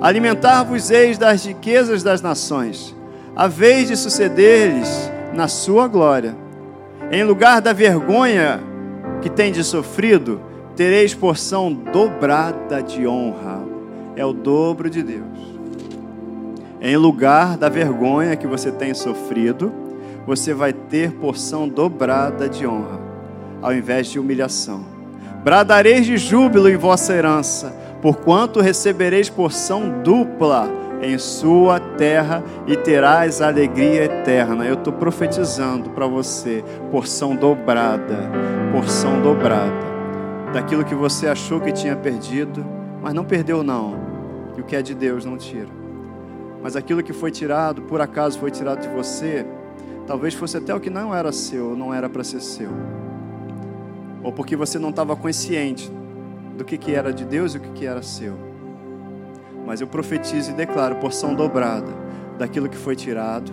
Alimentar-vos-eis das riquezas das nações, a vez de suceder-lhes na sua glória em lugar da vergonha que tendes sofrido, tereis porção dobrada de honra. É o dobro de Deus. Em lugar da vergonha que você tem sofrido, você vai ter porção dobrada de honra, ao invés de humilhação. Bradareis de júbilo em vossa herança, porquanto recebereis porção dupla em sua terra e terás alegria eterna. Eu estou profetizando para você, porção dobrada, porção dobrada, daquilo que você achou que tinha perdido, mas não perdeu não, e o que é de Deus não tira mas aquilo que foi tirado, por acaso foi tirado de você, talvez fosse até o que não era seu, não era para ser seu. Ou porque você não estava consciente do que, que era de Deus e o que, que era seu. Mas eu profetizo e declaro porção dobrada daquilo que foi tirado,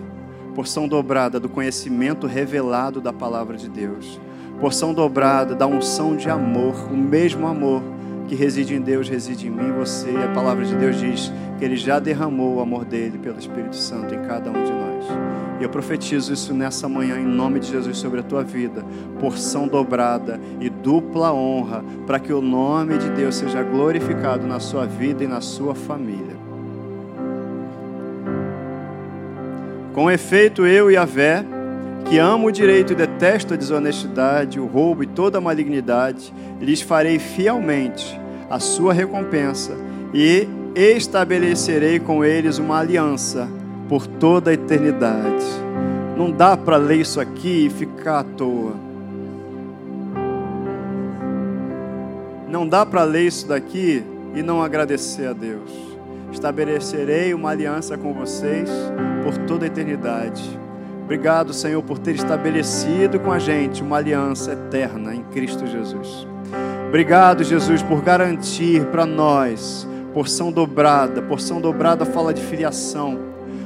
porção dobrada do conhecimento revelado da palavra de Deus, porção dobrada da unção de amor, o mesmo amor que reside em Deus, reside em mim e você. E a palavra de Deus diz que Ele já derramou o amor dele pelo Espírito Santo em cada um de nós. E eu profetizo isso nessa manhã, em nome de Jesus, sobre a tua vida. Porção dobrada e dupla honra, para que o nome de Deus seja glorificado na sua vida e na sua família. Com efeito, eu e a Vé, que amo o direito e detesto a desonestidade, o roubo e toda a malignidade, lhes farei fielmente a sua recompensa e estabelecerei com eles uma aliança por toda a eternidade. Não dá para ler isso aqui e ficar à toa. Não dá para ler isso daqui e não agradecer a Deus. Estabelecerei uma aliança com vocês por toda a eternidade. Obrigado, Senhor, por ter estabelecido com a gente uma aliança eterna em Cristo Jesus. Obrigado, Jesus, por garantir para nós porção dobrada. Porção dobrada fala de filiação.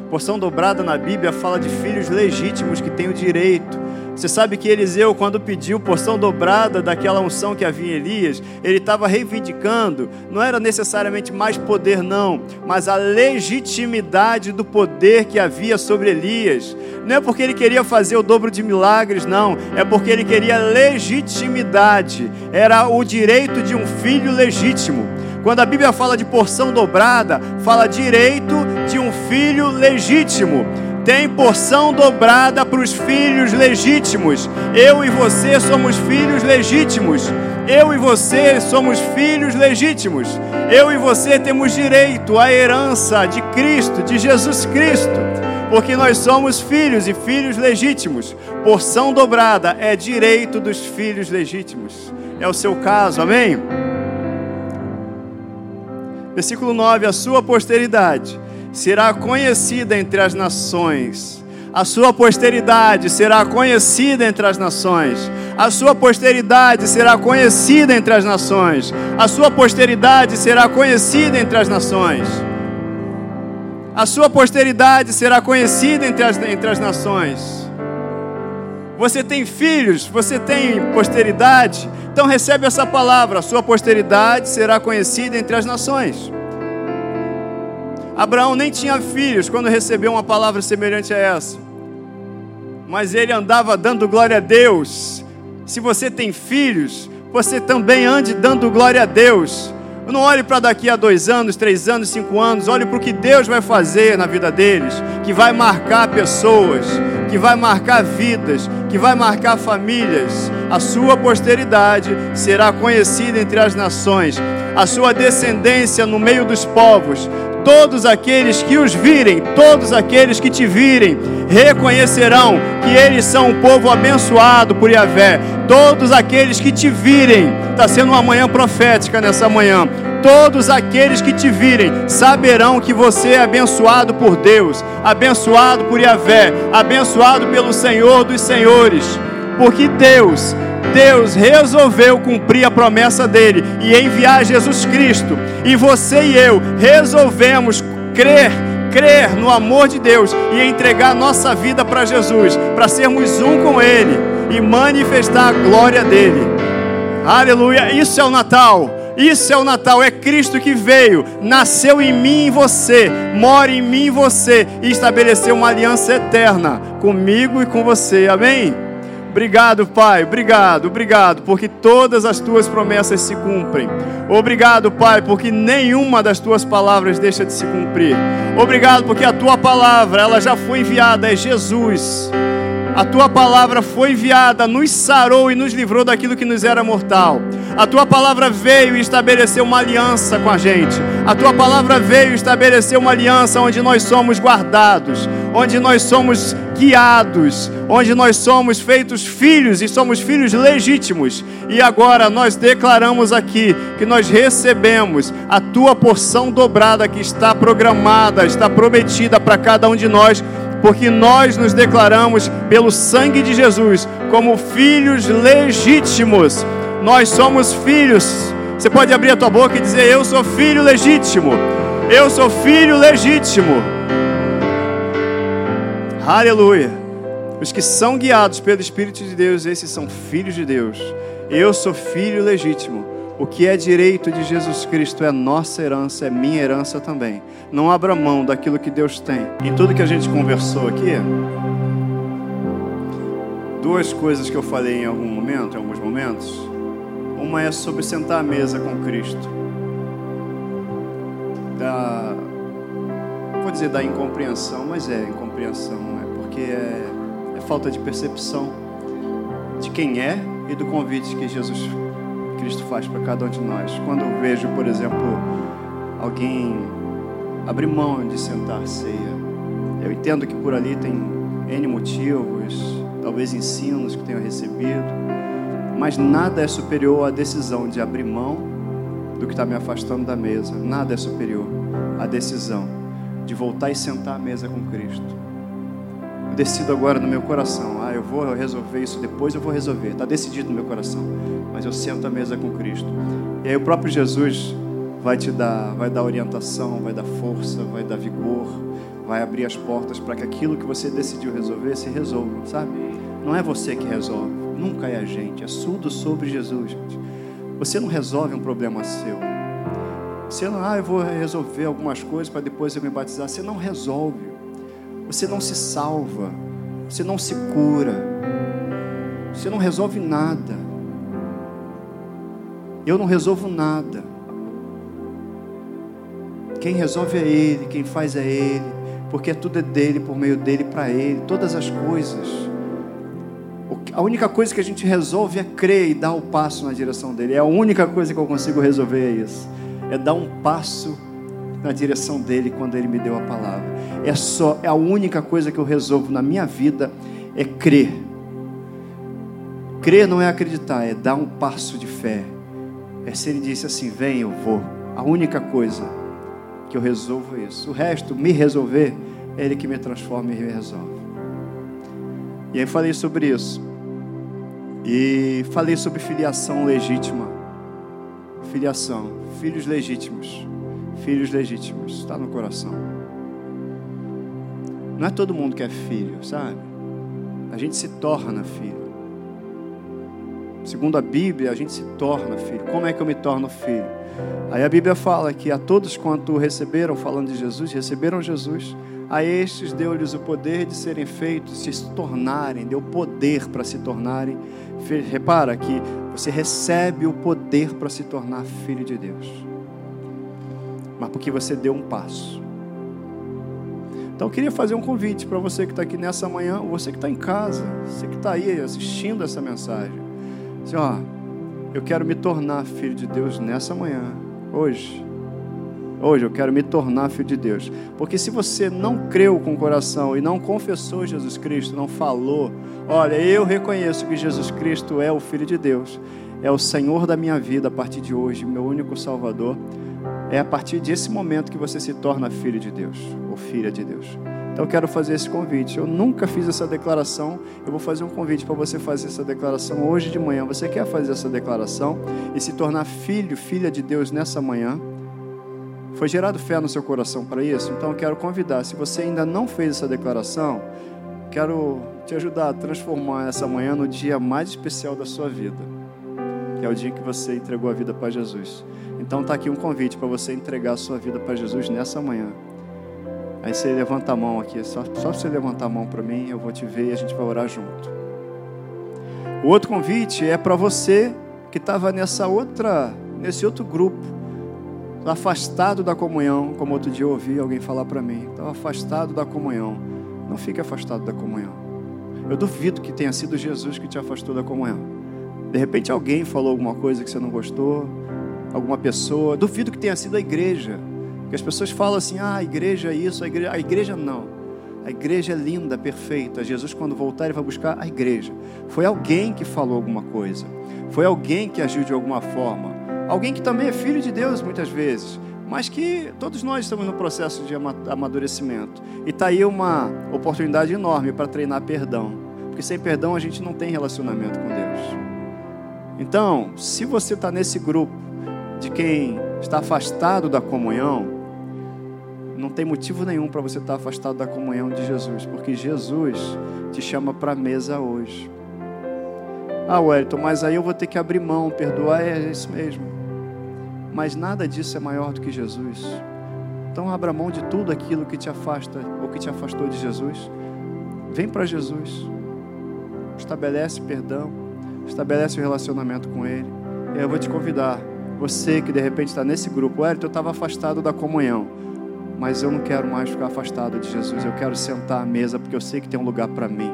Porção dobrada na Bíblia fala de filhos legítimos que têm o direito. Você sabe que Eliseu, quando pediu porção dobrada daquela unção que havia em Elias, ele estava reivindicando, não era necessariamente mais poder, não, mas a legitimidade do poder que havia sobre Elias. Não é porque ele queria fazer o dobro de milagres, não, é porque ele queria legitimidade, era o direito de um filho legítimo. Quando a Bíblia fala de porção dobrada, fala direito de um filho legítimo. Tem porção dobrada para os filhos legítimos. Eu e você somos filhos legítimos. Eu e você somos filhos legítimos. Eu e você temos direito à herança de Cristo, de Jesus Cristo porque nós somos filhos e filhos legítimos. Porção dobrada é direito dos filhos legítimos. É o seu caso, amém? Versículo 9: A sua posteridade será conhecida entre as nações. A sua posteridade será conhecida entre as nações. A sua posteridade será conhecida entre as nações. A sua posteridade será conhecida entre as nações. A sua posteridade será conhecida entre as, entre as nações. Você tem filhos, você tem posteridade, então recebe essa palavra: a sua posteridade será conhecida entre as nações. Abraão nem tinha filhos quando recebeu uma palavra semelhante a essa, mas ele andava dando glória a Deus. Se você tem filhos, você também ande dando glória a Deus. Não olhe para daqui a dois anos, três anos, cinco anos. Olhe para o que Deus vai fazer na vida deles, que vai marcar pessoas, que vai marcar vidas, que vai marcar famílias. A sua posteridade será conhecida entre as nações, a sua descendência no meio dos povos. Todos aqueles que os virem, todos aqueles que te virem, reconhecerão que eles são um povo abençoado por Yahvé. Todos aqueles que te virem, está sendo uma manhã profética nessa manhã todos aqueles que te virem saberão que você é abençoado por Deus, abençoado por Yahvé, abençoado pelo Senhor dos Senhores, porque Deus, Deus resolveu cumprir a promessa dele e enviar Jesus Cristo, e você e eu resolvemos crer crer no amor de Deus e entregar nossa vida para Jesus, para sermos um com Ele e manifestar a glória dele. Aleluia! Isso é o Natal. Isso é o Natal, é Cristo que veio, nasceu em mim e você, mora em mim e você e estabeleceu uma aliança eterna comigo e com você. Amém? Obrigado, Pai, obrigado, obrigado, porque todas as tuas promessas se cumprem. Obrigado, Pai, porque nenhuma das tuas palavras deixa de se cumprir. Obrigado, porque a tua palavra, ela já foi enviada, é Jesus. A tua palavra foi enviada, nos sarou e nos livrou daquilo que nos era mortal. A tua palavra veio e estabeleceu uma aliança com a gente. A tua palavra veio e estabeleceu uma aliança onde nós somos guardados, onde nós somos guiados, onde nós somos feitos filhos e somos filhos legítimos. E agora nós declaramos aqui que nós recebemos a tua porção dobrada que está programada, está prometida para cada um de nós porque nós nos declaramos pelo sangue de Jesus como filhos legítimos. Nós somos filhos. Você pode abrir a tua boca e dizer: Eu sou filho legítimo. Eu sou filho legítimo. Aleluia. Os que são guiados pelo Espírito de Deus, esses são filhos de Deus. Eu sou filho legítimo. O que é direito de Jesus Cristo é nossa herança, é minha herança também. Não abra mão daquilo que Deus tem. Em tudo que a gente conversou aqui, duas coisas que eu falei em algum momento, em alguns momentos. Uma é sobre sentar à mesa com Cristo. Da, vou dizer da incompreensão, mas é incompreensão, é porque é, é falta de percepção de quem é e do convite que Jesus Cristo faz para cada um de nós. Quando eu vejo, por exemplo, alguém abrir mão de sentar ceia, eu entendo que por ali tem N motivos, talvez ensinos que tenham recebido, mas nada é superior à decisão de abrir mão do que está me afastando da mesa. Nada é superior à decisão de voltar e sentar à mesa com Cristo decido agora no meu coração, ah, eu vou resolver isso depois, eu vou resolver. Está decidido no meu coração. Mas eu sento à mesa com Cristo. E aí o próprio Jesus vai te dar, vai dar orientação, vai dar força, vai dar vigor, vai abrir as portas para que aquilo que você decidiu resolver se resolva, sabe? Não é você que resolve, nunca é a gente, é tudo sobre Jesus, gente. Você não resolve um problema seu. Você não, ah, eu vou resolver algumas coisas para depois eu me batizar. Você não resolve. Você não se salva, você não se cura, você não resolve nada. Eu não resolvo nada. Quem resolve é Ele, quem faz é Ele, porque tudo é dele, por meio dele, para Ele, todas as coisas. A única coisa que a gente resolve é crer e dar o passo na direção dele. É a única coisa que eu consigo resolver é isso. É dar um passo na direção dele quando ele me deu a palavra. É só, é a única coisa que eu resolvo na minha vida é crer. Crer não é acreditar, é dar um passo de fé. É se ele disse assim: vem, eu vou. A única coisa que eu resolvo é isso. O resto, me resolver, é ele que me transforma e me resolve. E aí falei sobre isso. E falei sobre filiação legítima. Filiação, filhos legítimos filhos legítimos. Está no coração. Não é todo mundo que é filho, sabe? A gente se torna filho. Segundo a Bíblia, a gente se torna filho. Como é que eu me torno filho? Aí a Bíblia fala que a todos quanto receberam, falando de Jesus, receberam Jesus, a estes deu-lhes o poder de serem feitos, se tornarem, deu poder para se tornarem. Repara que você recebe o poder para se tornar filho de Deus mas porque você deu um passo. Então eu queria fazer um convite para você que está aqui nessa manhã, ou você que está em casa, você que está aí assistindo essa mensagem. Assim, ó, eu quero me tornar filho de Deus nessa manhã, hoje. Hoje eu quero me tornar filho de Deus. Porque se você não creu com o coração e não confessou Jesus Cristo, não falou, olha, eu reconheço que Jesus Cristo é o Filho de Deus, é o Senhor da minha vida a partir de hoje, meu único Salvador. É a partir desse momento que você se torna filho de Deus, ou filha de Deus. Então eu quero fazer esse convite. Eu nunca fiz essa declaração. Eu vou fazer um convite para você fazer essa declaração hoje de manhã. Você quer fazer essa declaração e se tornar filho, filha de Deus nessa manhã? Foi gerado fé no seu coração para isso? Então eu quero convidar. Se você ainda não fez essa declaração, quero te ajudar a transformar essa manhã no dia mais especial da sua vida, que é o dia que você entregou a vida para Jesus. Então está aqui um convite para você entregar a sua vida para Jesus nessa manhã. Aí você levanta a mão aqui, só, só você levantar a mão para mim, eu vou te ver e a gente vai orar junto. O outro convite é para você que estava nessa outra, nesse outro grupo, afastado da comunhão, como outro dia eu ouvi alguém falar para mim, estava afastado da comunhão. Não fique afastado da comunhão. Eu duvido que tenha sido Jesus que te afastou da comunhão. De repente alguém falou alguma coisa que você não gostou, alguma pessoa. Duvido que tenha sido a igreja. Porque as pessoas falam assim: ah, a igreja é isso, a igreja. A igreja não. A igreja é linda, perfeita. Jesus, quando voltar, ele vai buscar a igreja. Foi alguém que falou alguma coisa. Foi alguém que agiu de alguma forma. Alguém que também é filho de Deus, muitas vezes. Mas que todos nós estamos no processo de amadurecimento. E está aí uma oportunidade enorme para treinar perdão. Porque sem perdão a gente não tem relacionamento com Deus. Então, se você está nesse grupo de quem está afastado da comunhão, não tem motivo nenhum para você estar afastado da comunhão de Jesus, porque Jesus te chama para a mesa hoje. Ah, Wellington, mas aí eu vou ter que abrir mão, perdoar, é isso mesmo. Mas nada disso é maior do que Jesus. Então abra mão de tudo aquilo que te afasta ou que te afastou de Jesus. Vem para Jesus. Estabelece perdão, estabelece o um relacionamento com Ele. Eu vou te convidar, você que de repente está nesse grupo, Wellington, eu estava afastado da comunhão mas eu não quero mais ficar afastado de Jesus. Eu quero sentar à mesa porque eu sei que tem um lugar para mim.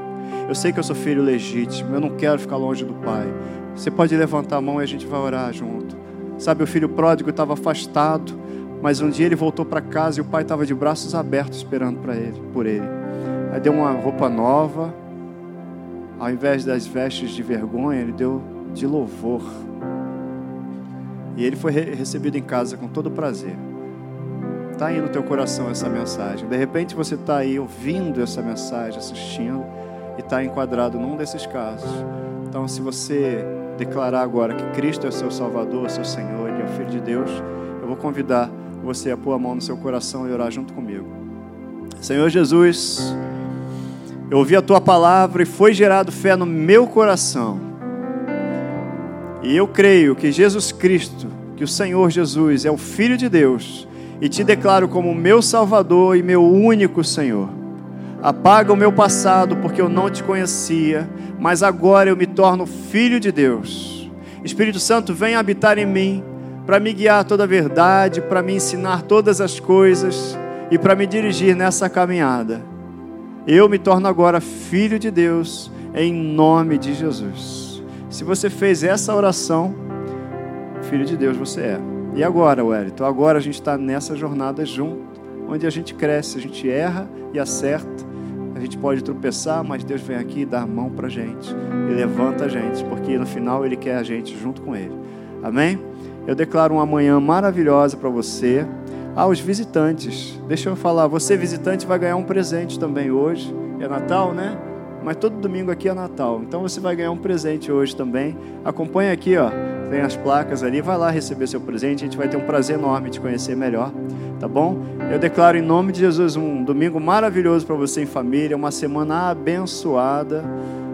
Eu sei que eu sou filho legítimo. Eu não quero ficar longe do Pai. Você pode levantar a mão e a gente vai orar junto. Sabe, o filho pródigo estava afastado, mas um dia ele voltou para casa e o pai estava de braços abertos esperando para ele, por ele. Aí deu uma roupa nova. Ao invés das vestes de vergonha, ele deu de louvor. E ele foi recebido em casa com todo prazer está aí no teu coração essa mensagem. De repente você está aí ouvindo essa mensagem, assistindo, e está enquadrado num desses casos. Então, se você declarar agora que Cristo é seu Salvador, seu Senhor, e é o Filho de Deus, eu vou convidar você a pôr a mão no seu coração e orar junto comigo. Senhor Jesus, eu ouvi a tua palavra e foi gerado fé no meu coração. E eu creio que Jesus Cristo, que o Senhor Jesus é o Filho de Deus e te declaro como meu Salvador e meu único Senhor. Apaga o meu passado porque eu não te conhecia, mas agora eu me torno filho de Deus. Espírito Santo, vem habitar em mim para me guiar toda a verdade, para me ensinar todas as coisas e para me dirigir nessa caminhada. Eu me torno agora filho de Deus em nome de Jesus. Se você fez essa oração, filho de Deus você é. E agora, Wellington? Agora a gente está nessa jornada junto, onde a gente cresce, a gente erra e acerta. A gente pode tropeçar, mas Deus vem aqui e dá a mão para a gente e levanta a gente, porque no final Ele quer a gente junto com Ele. Amém? Eu declaro uma manhã maravilhosa para você. Aos ah, visitantes, deixa eu falar, você visitante vai ganhar um presente também hoje. É Natal, né? Mas todo domingo aqui é Natal. Então você vai ganhar um presente hoje também. Acompanha aqui, ó tem as placas ali, vai lá receber seu presente, a gente vai ter um prazer enorme de conhecer melhor, tá bom? Eu declaro em nome de Jesus um domingo maravilhoso para você em família, uma semana abençoada,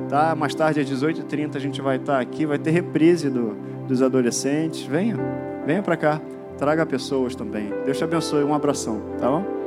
tá? Mais tarde às 18h30 a gente vai estar aqui, vai ter reprise do, dos adolescentes, venha, venha para cá, traga pessoas também. Deus te abençoe, um abração, tá bom?